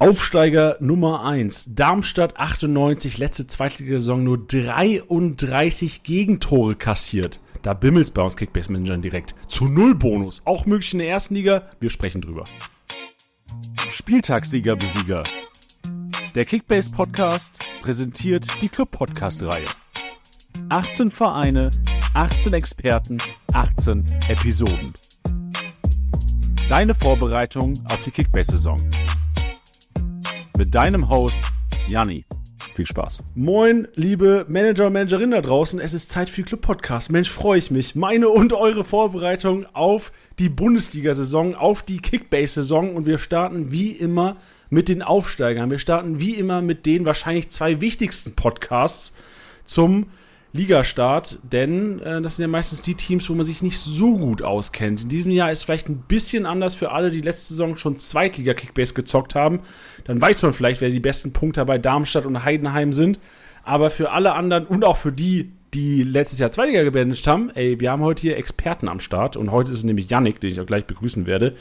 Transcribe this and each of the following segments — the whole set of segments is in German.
Aufsteiger Nummer 1. Darmstadt 98, letzte Zweitligasaison nur 33 Gegentore kassiert. Da bimmelt's bei uns Kickbase-Managern direkt. Zu Null Bonus. Auch möglich in der ersten Liga. Wir sprechen drüber. Spieltagssieger-Besieger. Der Kickbase-Podcast präsentiert die Club-Podcast-Reihe. 18 Vereine, 18 Experten, 18 Episoden. Deine Vorbereitung auf die Kickbase-Saison mit deinem Host Janni. Viel Spaß. Moin, liebe Manager und Managerinnen da draußen. Es ist Zeit für Club Podcast. Mensch, freue ich mich. Meine und eure Vorbereitung auf die Bundesliga-Saison, auf die Kickbase-Saison. Und wir starten wie immer mit den Aufsteigern. Wir starten wie immer mit den wahrscheinlich zwei wichtigsten Podcasts zum Ligastart, denn äh, das sind ja meistens die Teams, wo man sich nicht so gut auskennt. In diesem Jahr ist vielleicht ein bisschen anders für alle, die letzte Saison schon Zweitliga-Kickbase gezockt haben. Dann weiß man vielleicht, wer die besten Punkte bei Darmstadt und Heidenheim sind. Aber für alle anderen und auch für die, die letztes Jahr Zweitliga gebandigt haben, ey, wir haben heute hier Experten am Start und heute ist es nämlich Yannick, den ich auch gleich begrüßen werde,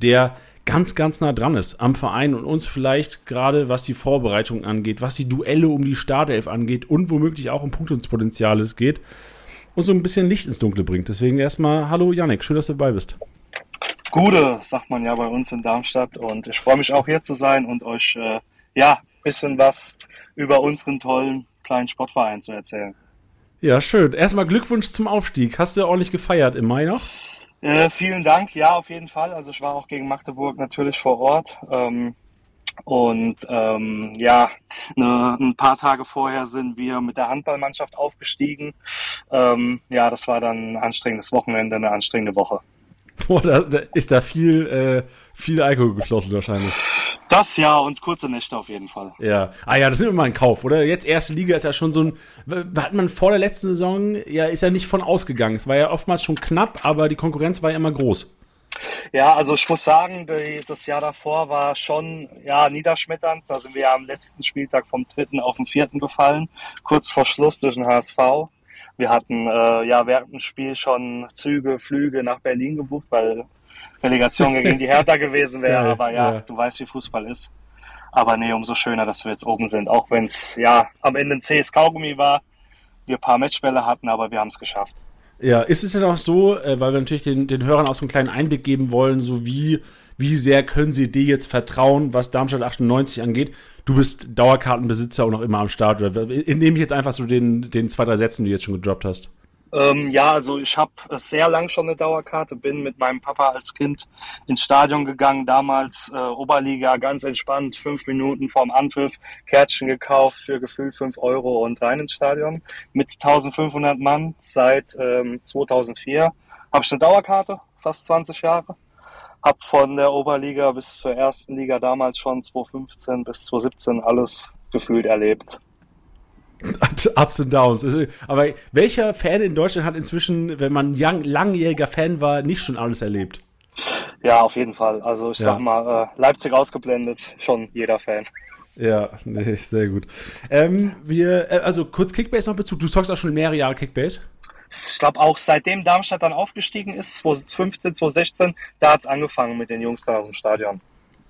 der ganz, ganz nah dran ist am Verein und uns vielleicht gerade, was die Vorbereitung angeht, was die Duelle um die Startelf angeht und womöglich auch um Punktungspotenzial geht, und so ein bisschen Licht ins Dunkle bringt. Deswegen erstmal, hallo Janik, schön, dass du dabei bist. Gute, sagt man ja bei uns in Darmstadt und ich freue mich auch hier zu sein und euch äh, ja ein bisschen was über unseren tollen kleinen Sportverein zu erzählen. Ja, schön. Erstmal Glückwunsch zum Aufstieg. Hast du ordentlich gefeiert im Mai noch? Äh, vielen Dank, ja, auf jeden Fall. Also ich war auch gegen Magdeburg natürlich vor Ort. Ähm, und ähm, ja, ne, ein paar Tage vorher sind wir mit der Handballmannschaft aufgestiegen. Ähm, ja, das war dann ein anstrengendes Wochenende, eine anstrengende Woche. Boah, da, da ist da viel, äh, viel Alkohol geflossen wahrscheinlich. Das ja und kurze Nächte auf jeden Fall. Ja. Ah ja, das nimmt man in Kauf, oder? Jetzt erste Liga ist ja schon so ein. Hat man vor der letzten Saison, ja, ist ja nicht von ausgegangen. Es war ja oftmals schon knapp, aber die Konkurrenz war ja immer groß. Ja, also ich muss sagen, die, das Jahr davor war schon ja, niederschmetternd. Da sind wir am letzten Spieltag vom dritten auf den vierten gefallen, kurz vor Schluss durch den HSV. Wir hatten äh, ja während dem Spiel schon Züge, Flüge nach Berlin gebucht, weil Relegation gegen die Hertha gewesen wäre. Geil, aber ja, ja, du weißt, wie Fußball ist. Aber nee, umso schöner, dass wir jetzt oben sind. Auch wenn es ja am Ende ein CS Kaugummi war, wir ein paar Matchbälle hatten, aber wir haben es geschafft. Ja, ist es denn auch so, äh, weil wir natürlich den, den Hörern auch so einen kleinen Einblick geben wollen, so wie, wie sehr können sie dir jetzt vertrauen, was Darmstadt 98 angeht? Du bist Dauerkartenbesitzer und auch immer am Start. Oder nehme ich jetzt einfach so den, den zwei, drei Sätzen, die du jetzt schon gedroppt hast? Ähm, ja, also ich habe sehr lang schon eine Dauerkarte, bin mit meinem Papa als Kind ins Stadion gegangen, damals äh, Oberliga, ganz entspannt, fünf Minuten vorm Anpfiff, Kärtchen gekauft für gefühlt fünf Euro und rein ins Stadion mit 1500 Mann seit ähm, 2004. Habe ich eine Dauerkarte, fast 20 Jahre. Hab von der Oberliga bis zur ersten Liga damals schon 2015 bis 2017 alles gefühlt erlebt. Ups und Downs. Aber welcher Fan in Deutschland hat inzwischen, wenn man young, langjähriger Fan war, nicht schon alles erlebt? Ja, auf jeden Fall. Also ich ja. sag mal, äh, Leipzig ausgeblendet, schon jeder Fan. Ja, nee, sehr gut. Ähm, wir, äh, also kurz Kickbase noch Bezug. Du zockst auch schon mehrere Jahre Kickbase? Ich glaube auch seitdem Darmstadt dann aufgestiegen ist, 2015, 2016, da hat es angefangen mit den Jungs da aus dem Stadion.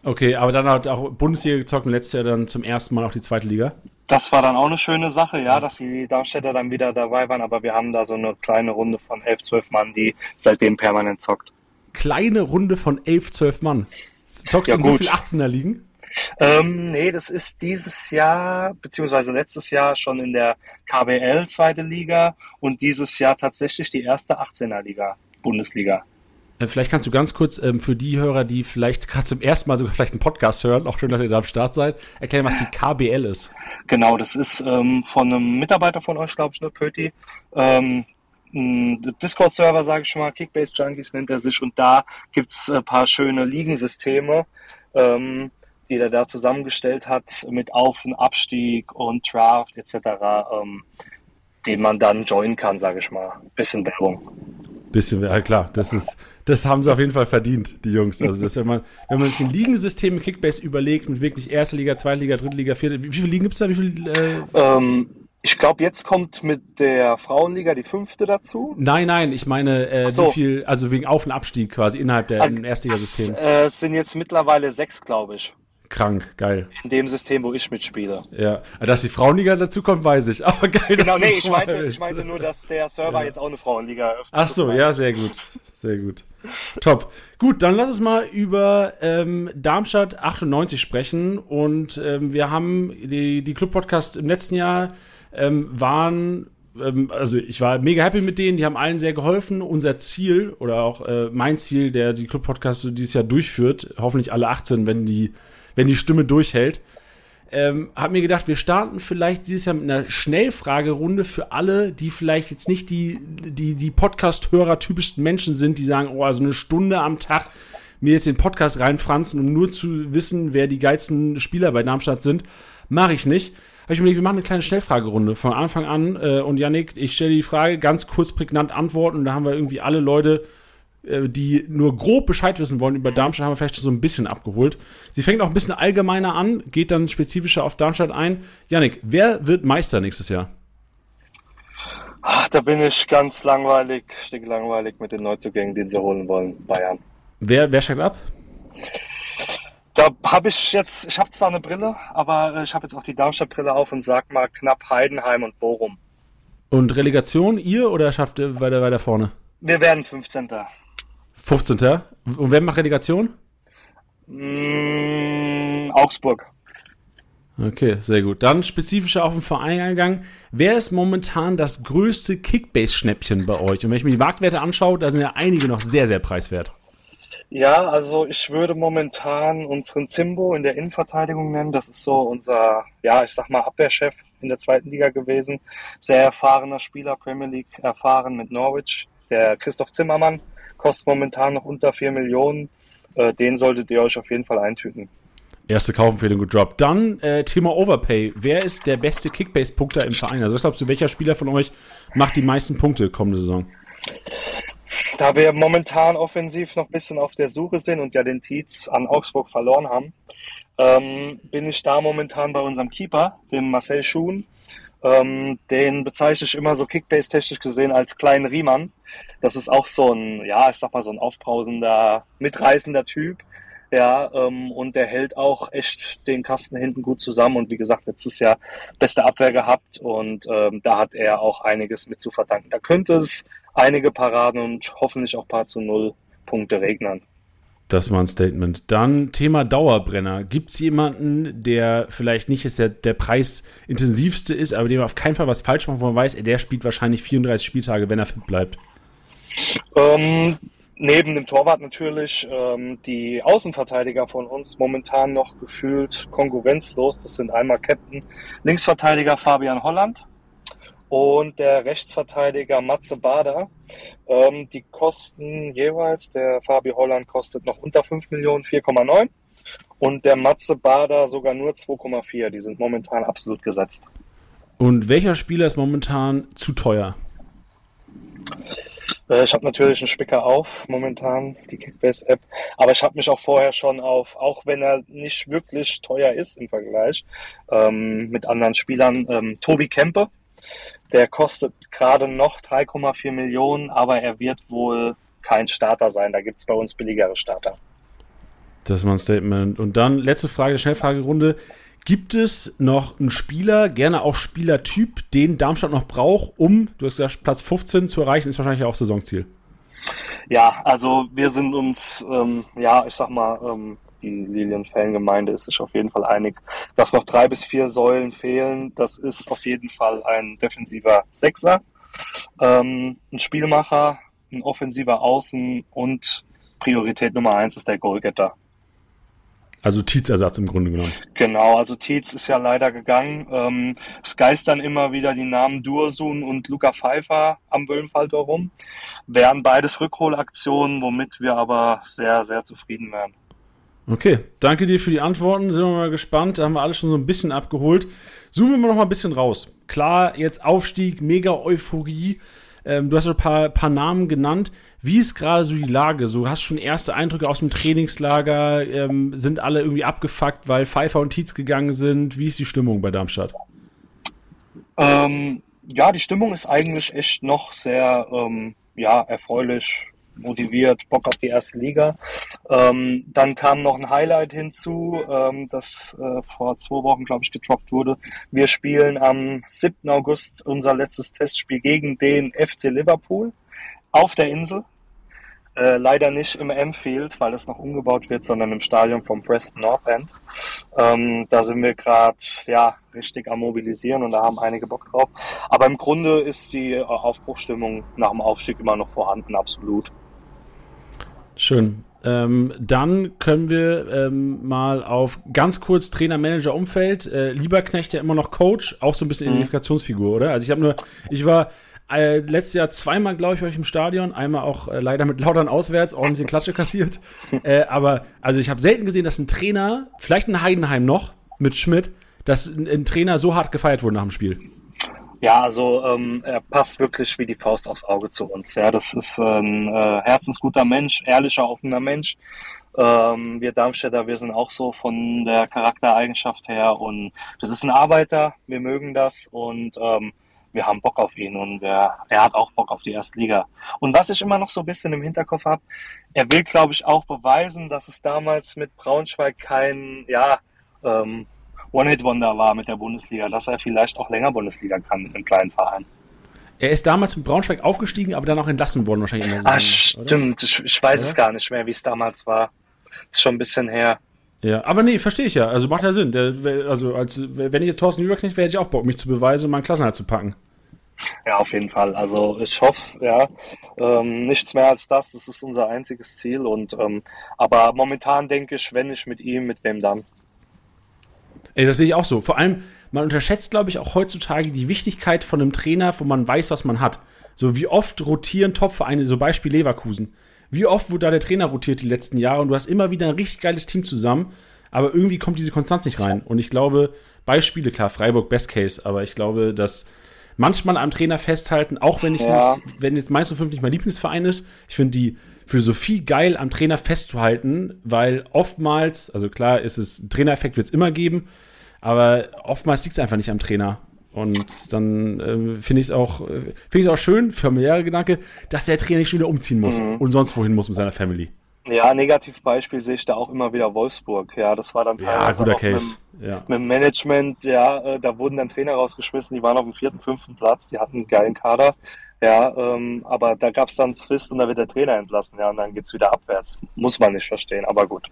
Okay, aber dann hat auch Bundesliga gezockt und letztes Jahr dann zum ersten Mal auch die zweite Liga? Das war dann auch eine schöne Sache, ja, dass die Darmstädter dann wieder dabei waren, aber wir haben da so eine kleine Runde von 11, 12 Mann, die seitdem permanent zockt. Kleine Runde von 11, 12 Mann? Zockst ja, du in so viel 18er liegen? Ähm, nee, das ist dieses Jahr, beziehungsweise letztes Jahr schon in der KBL zweite Liga und dieses Jahr tatsächlich die erste 18er Liga, Bundesliga. Äh, vielleicht kannst du ganz kurz ähm, für die Hörer, die vielleicht gerade zum ersten Mal sogar vielleicht einen Podcast hören, auch schön, dass ihr da am Start seid, erklären, was die KBL ist. Genau, das ist ähm, von einem Mitarbeiter von euch, glaube ich, ne, Pöti. Ähm, Discord-Server, sage ich schon mal, Kickbase Junkies nennt er sich und da gibt's ein paar schöne Ligensysteme, ähm, die er da zusammengestellt hat mit Auf- und Abstieg und Draft etc., ähm, den man dann joinen kann, sage ich mal. Bisschen Werbung. Bisschen, ja klar, das ist das haben sie auf jeden Fall verdient, die Jungs. Also, das, wenn, man, wenn man sich ein Ligensystem im Kickbase überlegt, mit wirklich erste Liga, zweite Liga, dritte Liga, vierte, wie, viele Ligen gibt es da? Wie viel, äh ähm, ich glaube, jetzt kommt mit der Frauenliga die fünfte dazu. Nein, nein, ich meine, äh, so. wie viel, also wegen Auf- und Abstieg quasi innerhalb der ah, Erstligasystems. Äh, es sind jetzt mittlerweile sechs, glaube ich. Krank, geil. In dem System, wo ich mitspiele. Ja, dass die Frauenliga dazu kommt, weiß ich. Aber geil. Genau, nee, ich meinte, ich meinte nur, dass der Server ja. jetzt auch eine Frauenliga eröffnet. Ach so, ja, sehr gut. Sehr gut. Top. Gut, dann lass uns mal über ähm, Darmstadt 98 sprechen. Und ähm, wir haben die, die Club-Podcast im letzten Jahr ähm, waren ähm, also ich war mega happy mit denen, die haben allen sehr geholfen. Unser Ziel oder auch äh, mein Ziel, der die Club-Podcast so dieses Jahr durchführt, hoffentlich alle 18, wenn die, wenn die Stimme durchhält, ähm, hab mir gedacht, wir starten vielleicht dieses Jahr mit einer Schnellfragerunde für alle, die vielleicht jetzt nicht die, die, die Podcast-Hörer typischsten Menschen sind, die sagen, oh, also eine Stunde am Tag mir jetzt den Podcast reinfranzen, um nur zu wissen, wer die geilsten Spieler bei Darmstadt sind. Mache ich nicht habe ich mir gedacht, wir machen eine kleine Schnellfragerunde von Anfang an. Äh, und Yannick, ich stelle die Frage ganz kurz prägnant antworten. Und da haben wir irgendwie alle Leute, die nur grob Bescheid wissen wollen über Darmstadt, haben wir vielleicht schon so ein bisschen abgeholt. Sie fängt auch ein bisschen allgemeiner an, geht dann spezifischer auf Darmstadt ein. Yannick, wer wird Meister nächstes Jahr? Ach, da bin ich ganz langweilig, sticklangweilig mit den Neuzugängen, den sie holen wollen. Bayern. Wer, wer steigt ab? Da habe ich jetzt, ich habe zwar eine Brille, aber äh, ich habe jetzt auch die Darmstadt-Brille auf und sag mal knapp Heidenheim und Bochum. Und Relegation, ihr oder schafft ihr weiter, weiter vorne? Wir werden 15. 15. Und wer macht Relegation? Mm, Augsburg. Okay, sehr gut. Dann spezifischer auf den Verein eingegangen. Wer ist momentan das größte Kickbase-Schnäppchen bei euch? Und wenn ich mir die Marktwerte anschaue, da sind ja einige noch sehr, sehr preiswert. Ja, also ich würde momentan unseren Zimbo in der Innenverteidigung nennen. Das ist so unser, ja, ich sag mal, Abwehrchef in der zweiten Liga gewesen. Sehr erfahrener Spieler, Premier League erfahren mit Norwich. Der Christoph Zimmermann kostet momentan noch unter 4 Millionen. Äh, den solltet ihr euch auf jeden Fall eintüten. Erste Kaufempfehlung gedroppt. Dann äh, Thema Overpay. Punkter ist der beste Kickbase-Punkter im Verein? Also was glaubst du, welcher Spieler von euch macht die meisten Punkte kommende Saison? Da wir momentan offensiv noch ein bisschen auf der Suche sind und ja den Tietz an Augsburg verloren haben, ähm, bin ich da momentan bei unserem Keeper, dem Marcel Schuhn. Ähm, den bezeichne ich immer so Kickbase-technisch gesehen als kleinen Riemann. Das ist auch so ein, ja, ich sag mal, so ein aufbrausender, mitreißender Typ. Ja, ähm, und der hält auch echt den Kasten hinten gut zusammen. Und wie gesagt, letztes Jahr beste Abwehr gehabt und ähm, da hat er auch einiges mit zu verdanken. Da könnte es einige Paraden und hoffentlich auch paar zu null Punkte regnen. Das war ein Statement. Dann Thema Dauerbrenner. Gibt es jemanden, der vielleicht nicht ist der, der preisintensivste ist, aber dem auf keinen Fall was falsch macht, wo man weiß, der spielt wahrscheinlich 34 Spieltage, wenn er fit bleibt? Ähm, neben dem Torwart natürlich ähm, die Außenverteidiger von uns momentan noch gefühlt konkurrenzlos. Das sind einmal Captain Linksverteidiger Fabian Holland, und der Rechtsverteidiger Matze Bader. Ähm, die kosten jeweils, der Fabi Holland kostet noch unter 5 Millionen, 4,9 und der Matze Bader sogar nur 2,4. Die sind momentan absolut gesetzt. Und welcher Spieler ist momentan zu teuer? Äh, ich habe natürlich einen Spicker auf, momentan die Kickbase-App, aber ich habe mich auch vorher schon auf, auch wenn er nicht wirklich teuer ist im Vergleich ähm, mit anderen Spielern, ähm, Tobi Kempe, der kostet gerade noch 3,4 Millionen, aber er wird wohl kein Starter sein. Da gibt es bei uns billigere Starter. Das war ein Statement. Und dann letzte Frage, Schnellfragerunde. Gibt es noch einen Spieler, gerne auch Spielertyp, den Darmstadt noch braucht, um, du hast gesagt, Platz 15 zu erreichen, ist wahrscheinlich auch Saisonziel? Ja, also wir sind uns, ähm, ja, ich sag mal, ähm, die Lilien-Fangemeinde ist sich auf jeden Fall einig, dass noch drei bis vier Säulen fehlen. Das ist auf jeden Fall ein defensiver Sechser, ähm, ein Spielmacher, ein offensiver Außen und Priorität Nummer eins ist der Goalgetter. Also Tietz-Ersatz im Grunde genommen. Genau, also Tietz ist ja leider gegangen. Ähm, es geistern immer wieder die Namen Dursun und Luca Pfeiffer am Böllenfalltor rum. Wären beides Rückholaktionen, womit wir aber sehr, sehr zufrieden wären. Okay, danke dir für die Antworten. Sind wir mal gespannt. Da haben wir alles schon so ein bisschen abgeholt. Zoomen wir noch mal ein bisschen raus. Klar, jetzt Aufstieg, mega Euphorie. Ähm, du hast ein paar, paar Namen genannt. Wie ist gerade so die Lage? So hast schon erste Eindrücke aus dem Trainingslager? Ähm, sind alle irgendwie abgefuckt, weil Pfeiffer und Tietz gegangen sind? Wie ist die Stimmung bei Darmstadt? Ähm, ja, die Stimmung ist eigentlich echt noch sehr ähm, ja, erfreulich motiviert, Bock auf die erste Liga. Ähm, dann kam noch ein Highlight hinzu, ähm, das äh, vor zwei Wochen, glaube ich, getroppt wurde. Wir spielen am 7. August unser letztes Testspiel gegen den FC Liverpool auf der Insel. Äh, leider nicht im M-Field, weil es noch umgebaut wird, sondern im Stadion vom Preston North End. Ähm, da sind wir gerade ja, richtig am Mobilisieren und da haben einige Bock drauf. Aber im Grunde ist die äh, Aufbruchstimmung nach dem Aufstieg immer noch vorhanden, absolut. Schön. Ähm, dann können wir ähm, mal auf ganz kurz Trainer-Manager-Umfeld. Äh, Lieberknecht ja immer noch Coach, auch so ein bisschen mhm. Identifikationsfigur, oder? Also ich habe nur, ich war äh, letztes Jahr zweimal, glaube ich, euch im Stadion. Einmal auch äh, leider mit Lautern auswärts, ordentlich Klatsche kassiert. äh, aber also ich habe selten gesehen, dass ein Trainer, vielleicht ein Heidenheim noch mit Schmidt, dass ein, ein Trainer so hart gefeiert wurde nach dem Spiel. Ja, also ähm, er passt wirklich wie die Faust aufs Auge zu uns. Ja, das ist ein äh, herzensguter Mensch, ehrlicher, offener Mensch. Ähm, wir Darmstädter, wir sind auch so von der Charaktereigenschaft her und das ist ein Arbeiter. Wir mögen das und ähm, wir haben Bock auf ihn und wir, er hat auch Bock auf die erste Liga. Und was ich immer noch so ein bisschen im Hinterkopf habe, er will, glaube ich, auch beweisen, dass es damals mit Braunschweig kein, ja, ähm, One-Hit-Wonder war mit der Bundesliga, dass er vielleicht auch länger Bundesliga kann mit einem kleinen Verein. Er ist damals mit Braunschweig aufgestiegen, aber dann auch entlassen worden wahrscheinlich in der Saison. Ah, stimmt. Ich, ich, weiß oder? es gar nicht mehr, wie es damals war. Ist schon ein bisschen her. Ja, aber nee, verstehe ich ja. Also macht ja Sinn. Der, also als, wenn ich jetzt Thorsten Überknecht wäre, hätte ich auch Bock, mich zu beweisen und meinen Klassenhalt zu packen. Ja, auf jeden Fall. Also ich hoffe es, ja. Ähm, nichts mehr als das. Das ist unser einziges Ziel. Und ähm, aber momentan denke ich, wenn ich mit ihm, mit wem dann? Ey, das sehe ich auch so. Vor allem, man unterschätzt, glaube ich, auch heutzutage die Wichtigkeit von einem Trainer, wo man weiß, was man hat. So wie oft rotieren Topvereine, so Beispiel Leverkusen. Wie oft wurde da der Trainer rotiert die letzten Jahre und du hast immer wieder ein richtig geiles Team zusammen, aber irgendwie kommt diese Konstanz nicht rein. Und ich glaube, Beispiele, klar, Freiburg Best Case, aber ich glaube, dass manchmal am Trainer festhalten, auch wenn ich ja. nicht, wenn jetzt Meister 5 nicht mein Lieblingsverein ist, ich finde die Philosophie geil, am Trainer festzuhalten, weil oftmals, also klar, ist es, Trainereffekt wird es immer geben, aber oftmals liegt es einfach nicht am Trainer. Und dann äh, finde ich es auch, äh, find ich auch schön, familiärer Gedanke, dass der Trainer nicht schon wieder umziehen muss mhm. und sonst wohin muss mit seiner Family. Ja, Negativbeispiel sehe ich da auch immer wieder Wolfsburg. Ja, das war dann teilweise ja, guter Case. Mit, ja. mit dem Management, ja, äh, da wurden dann Trainer rausgeschmissen, die waren auf dem vierten, fünften Platz, die hatten einen geilen Kader. Ja, ähm, aber da gab es dann Zwist und da wird der Trainer entlassen, ja, und dann geht es wieder abwärts. Muss man nicht verstehen, aber gut.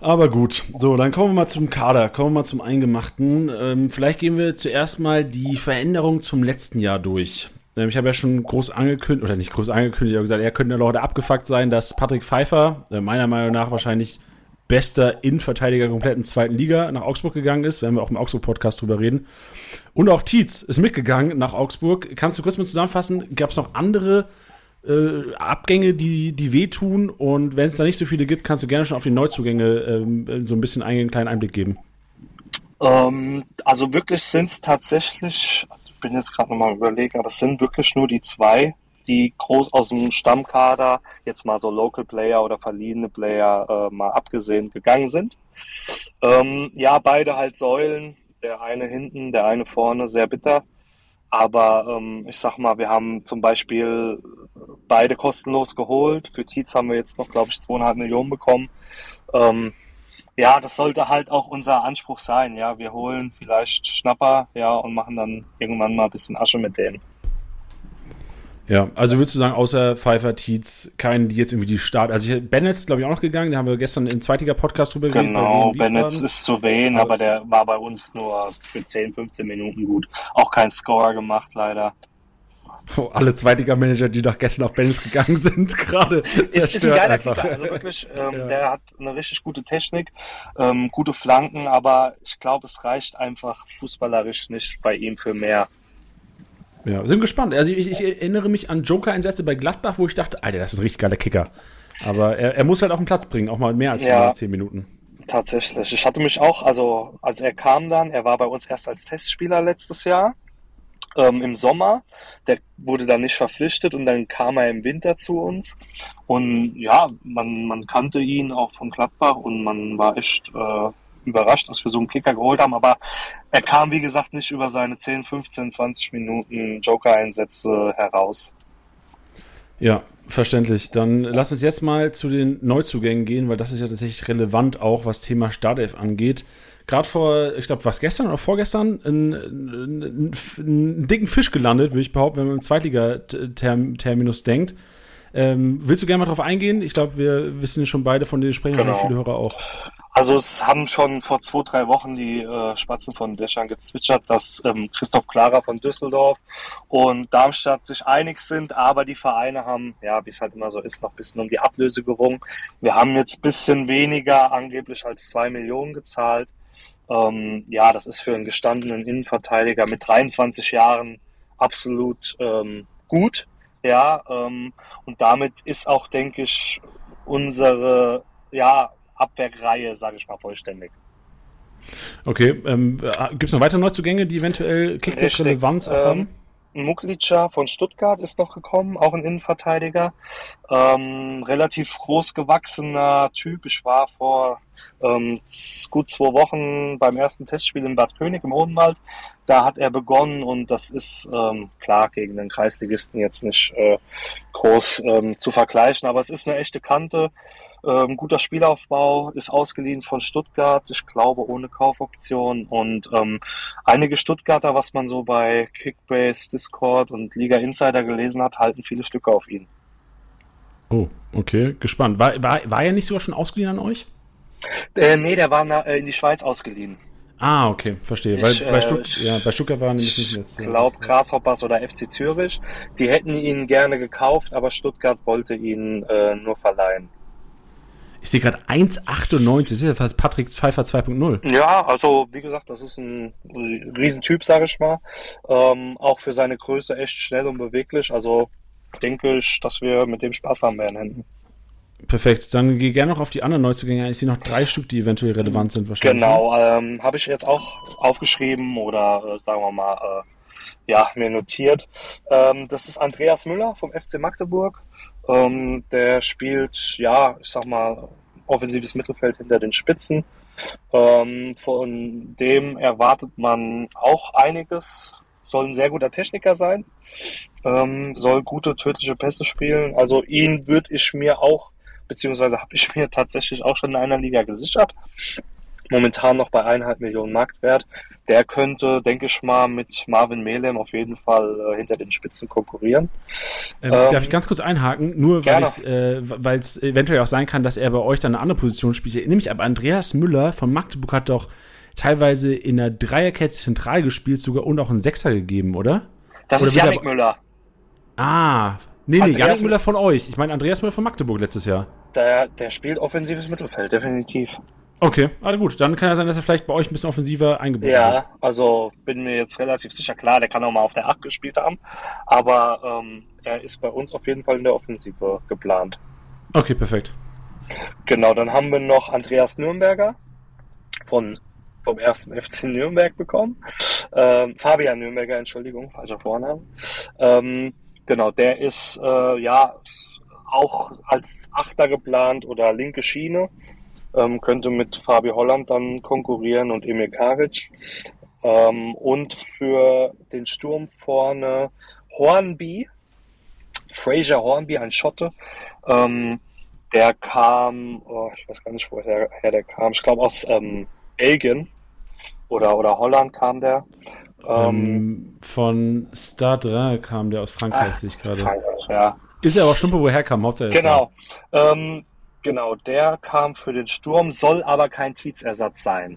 Aber gut, so, dann kommen wir mal zum Kader, kommen wir mal zum Eingemachten. Ähm, vielleicht gehen wir zuerst mal die Veränderung zum letzten Jahr durch. Ähm, ich habe ja schon groß angekündigt, oder nicht groß angekündigt, aber gesagt, er könnte Leute abgefuckt sein, dass Patrick Pfeiffer, äh, meiner Meinung nach wahrscheinlich bester Innenverteidiger der kompletten zweiten Liga nach Augsburg gegangen ist. Werden wir auch im Augsburg-Podcast drüber reden. Und auch Tietz ist mitgegangen nach Augsburg. Kannst du kurz mal zusammenfassen? Gab es noch andere äh, Abgänge, die, die wehtun? Und wenn es da nicht so viele gibt, kannst du gerne schon auf die Neuzugänge ähm, so ein bisschen einen kleinen Einblick geben. Ähm, also wirklich sind es tatsächlich, ich bin jetzt gerade nochmal überlegen, aber es sind wirklich nur die zwei, die groß aus dem Stammkader, jetzt mal so Local Player oder verliehene Player äh, mal abgesehen, gegangen sind. Ähm, ja, beide halt Säulen, der eine hinten, der eine vorne, sehr bitter. Aber ähm, ich sag mal, wir haben zum Beispiel beide kostenlos geholt. Für Tietz haben wir jetzt noch, glaube ich, zweieinhalb Millionen bekommen. Ähm, ja, das sollte halt auch unser Anspruch sein. Ja, wir holen vielleicht Schnapper, ja, und machen dann irgendwann mal ein bisschen Asche mit denen. Ja, also würdest du sagen, außer Pfeiffer, Tietz, keinen, die jetzt irgendwie die Start. Also ich, Bennett glaube ich, auch noch gegangen. Da haben wir gestern im zweitiger Podcast drüber geredet. Genau, Bennett ist zu wen, aber, der war bei uns nur für 10, 15 Minuten gut. Auch kein Scorer gemacht, leider. Oh, alle Zweitliga-Manager, die nach gestern auf Bennett gegangen sind, gerade zerstört ist, ist ein geiler einfach. Kicker. Also wirklich, ähm, ja. der hat eine richtig gute Technik, ähm, gute Flanken, aber ich glaube, es reicht einfach fußballerisch nicht bei ihm für mehr. Ja, sind gespannt. Also ich, ich erinnere mich an Joker-Einsätze bei Gladbach, wo ich dachte, Alter, das ist ein richtig geiler Kicker. Aber er, er muss halt auf den Platz bringen, auch mal mehr als ja, 10 Minuten. Tatsächlich. Ich hatte mich auch, also als er kam dann, er war bei uns erst als Testspieler letztes Jahr ähm, im Sommer. Der wurde dann nicht verpflichtet und dann kam er im Winter zu uns. Und ja, man, man kannte ihn auch von Gladbach und man war echt äh, überrascht, dass wir so einen Kicker geholt haben, aber er kam, wie gesagt, nicht über seine 10, 15, 20 Minuten Joker-Einsätze heraus. Ja, Verständlich. Dann lass uns jetzt mal zu den Neuzugängen gehen, weil das ist ja tatsächlich relevant auch, was Thema Startelf angeht. Gerade vor, ich glaube, was gestern oder vorgestern, einen, dicken Fisch gelandet, würde ich behaupten, wenn man im Zweitliga-Terminus denkt. Ähm, willst du gerne mal drauf eingehen? Ich glaube, wir wissen schon beide, von denen sprechen genau. viele Hörer auch. Also es haben schon vor zwei, drei Wochen die äh, Spatzen von Deschan gezwitschert, dass ähm, Christoph Klara von Düsseldorf und Darmstadt sich einig sind, aber die Vereine haben, ja, wie es halt immer so ist, noch ein bisschen um die Ablöse gerungen. Wir haben jetzt ein bisschen weniger, angeblich als zwei Millionen gezahlt. Ähm, ja, das ist für einen gestandenen Innenverteidiger mit 23 Jahren absolut ähm, gut. Ja, ähm, und damit ist auch, denke ich, unsere ja, Abwehrreihe, sage ich mal, vollständig. Okay, ähm, äh, gibt es noch weitere Neuzugänge, die eventuell Kickbase-Relevanz haben? Ähm, Muklica von Stuttgart ist noch gekommen, auch ein Innenverteidiger. Ähm, relativ groß gewachsener Typ. Ich war vor ähm, gut zwei Wochen beim ersten Testspiel in Bad König im Odenwald. Da hat er begonnen und das ist ähm, klar gegen den Kreisligisten jetzt nicht äh, groß ähm, zu vergleichen, aber es ist eine echte Kante. Ähm, guter Spielaufbau, ist ausgeliehen von Stuttgart, ich glaube ohne Kaufoption. Und ähm, einige Stuttgarter, was man so bei Kickbase, Discord und Liga Insider gelesen hat, halten viele Stücke auf ihn. Oh, okay, gespannt. War, war, war er nicht sogar schon ausgeliehen an euch? Äh, nee, der war na, äh, in die Schweiz ausgeliehen. Ah, okay, verstehe. Weil bei, äh, ja, bei Stuttgart war nämlich nicht jetzt. Ich glaube, Grasshoppers oder FC Zürich. Die hätten ihn gerne gekauft, aber Stuttgart wollte ihn äh, nur verleihen. Ich sehe gerade 1,98. Das ist ja fast Patrick Pfeiffer 2.0. Ja, also wie gesagt, das ist ein Riesentyp, sage ich mal. Ähm, auch für seine Größe echt schnell und beweglich. Also denke ich, dass wir mit dem Spaß haben werden hinten. Perfekt. Dann gehe gerne noch auf die anderen Neuzugänge. Ich sehe noch drei Stück, die eventuell relevant sind wahrscheinlich. Genau, ähm, habe ich jetzt auch aufgeschrieben oder äh, sagen wir mal, äh, ja, mir notiert. Ähm, das ist Andreas Müller vom FC Magdeburg. Ähm, der spielt, ja, ich sag mal, offensives Mittelfeld hinter den Spitzen. Ähm, von dem erwartet man auch einiges. Soll ein sehr guter Techniker sein, ähm, soll gute tödliche Pässe spielen. Also ihn würde ich mir auch, beziehungsweise habe ich mir tatsächlich auch schon in einer Liga gesichert momentan noch bei eineinhalb Millionen Marktwert. Der könnte, denke ich mal, mit Marvin Melem auf jeden Fall äh, hinter den Spitzen konkurrieren. Ähm, ähm, darf ich ganz kurz einhaken? Nur weil es äh, eventuell auch sein kann, dass er bei euch dann eine andere Position spielt. Nämlich aber Andreas Müller von Magdeburg hat doch teilweise in der Dreierkette zentral gespielt sogar und auch einen Sechser gegeben, oder? Das oder ist Janik Müller. Ah, nee, nee, Janik Müller von euch. Ich meine Andreas Müller von Magdeburg letztes Jahr. Der, der spielt offensives Mittelfeld, definitiv. Okay, also gut. Dann kann ja sein, dass er vielleicht bei euch ein bisschen offensiver eingebunden ja, wird. Ja, also bin mir jetzt relativ sicher. Klar, der kann auch mal auf der 8 gespielt haben, aber ähm, er ist bei uns auf jeden Fall in der Offensive geplant. Okay, perfekt. Genau, dann haben wir noch Andreas Nürnberger von, vom ersten FC Nürnberg bekommen. Ähm, Fabian Nürnberger, Entschuldigung, falscher Vorname. Ähm, genau, der ist äh, ja auch als Achter geplant oder linke Schiene ähm, könnte mit Fabi Holland dann konkurrieren und Emil Karic. Ähm, und für den Sturm vorne Hornby, Fraser Hornby, ein Schotte. Ähm, der kam, oh, ich weiß gar nicht, woher der kam. Ich glaube aus ähm, Belgien oder, oder Holland kam der. Ähm, ähm von Stade kam der aus Frankreich, sehe ich gerade. Ja. Ist ja auch Stumpe, woher kam, hauptsächlich. Genau. Ähm, Genau, der kam für den Sturm, soll aber kein Tietz-Ersatz sein.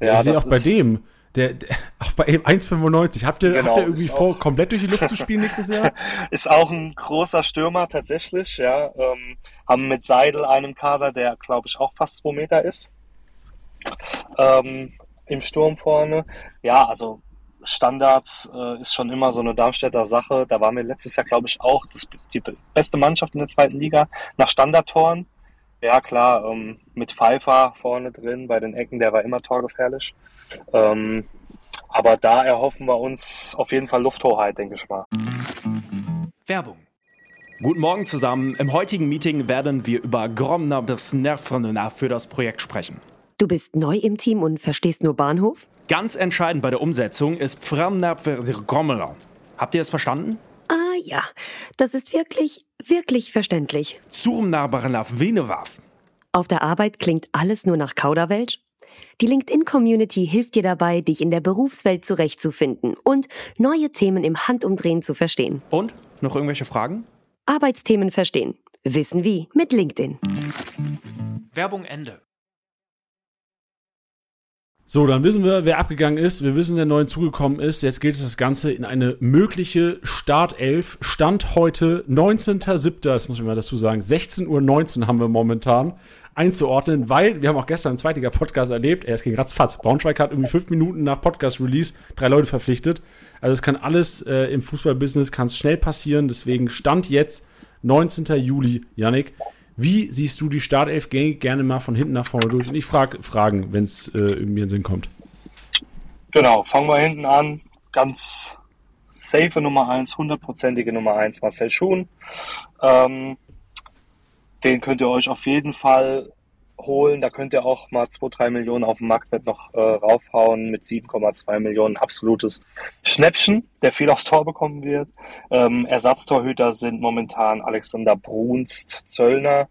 Ja, ich sehe auch bei dem. Der, der, auch bei 1,95. Habt ihr, genau, habt ihr irgendwie vor, komplett durch die Luft zu spielen nächstes Jahr? Ist auch ein großer Stürmer tatsächlich, ja. Ähm, haben mit Seidel einen Kader, der glaube ich auch fast 2 Meter ist. Ähm, Im Sturm vorne. Ja, also Standards äh, ist schon immer so eine Darmstädter Sache. Da waren wir letztes Jahr, glaube ich, auch das, die beste Mannschaft in der zweiten Liga nach Standardtoren. Ja, klar, ähm, mit Pfeiffer vorne drin bei den Ecken, der war immer torgefährlich. Ähm, aber da erhoffen wir uns auf jeden Fall Lufthoheit, denke ich mal. Werbung. Guten Morgen zusammen. Im heutigen Meeting werden wir über Gromner bis Nervenna für das Projekt sprechen. Du bist neu im Team und verstehst nur Bahnhof? Ganz entscheidend bei der Umsetzung ist Framnapfer Grommeler. Habt ihr es verstanden? Ah ja, das ist wirklich, wirklich verständlich. Venewaf. Auf der Arbeit klingt alles nur nach Kauderwelsch? Die LinkedIn-Community hilft dir dabei, dich in der Berufswelt zurechtzufinden und neue Themen im Handumdrehen zu verstehen. Und? Noch irgendwelche Fragen? Arbeitsthemen verstehen. Wissen wie mit LinkedIn. Werbung Ende. So, dann wissen wir, wer abgegangen ist. Wir wissen, wer neu zugekommen ist. Jetzt geht es das Ganze in eine mögliche Startelf. Stand heute 19.07., das muss ich mal dazu sagen, 16.19 Uhr haben wir momentan einzuordnen, weil wir haben auch gestern einen Zweitliga-Podcast erlebt. Er ist gegen Ratzfatz. Braunschweig hat irgendwie fünf Minuten nach Podcast-Release drei Leute verpflichtet. Also es kann alles äh, im Fußballbusiness kann es schnell passieren. Deswegen Stand jetzt 19. Juli, Yannick. Wie siehst du die Startelf? Gerne mal von hinten nach vorne durch. Und ich frage Fragen, wenn es äh, in den Sinn kommt. Genau, fangen wir hinten an. Ganz safe Nummer 1, hundertprozentige Nummer 1, Marcel Schuhn. Ähm, den könnt ihr euch auf jeden Fall holen. Da könnt ihr auch mal 2, 3 Millionen auf dem Marktwert noch äh, raufhauen mit 7,2 Millionen. Absolutes Schnäppchen, der viel aufs Tor bekommen wird. Ähm, Ersatztorhüter sind momentan Alexander Brunst, Zöllner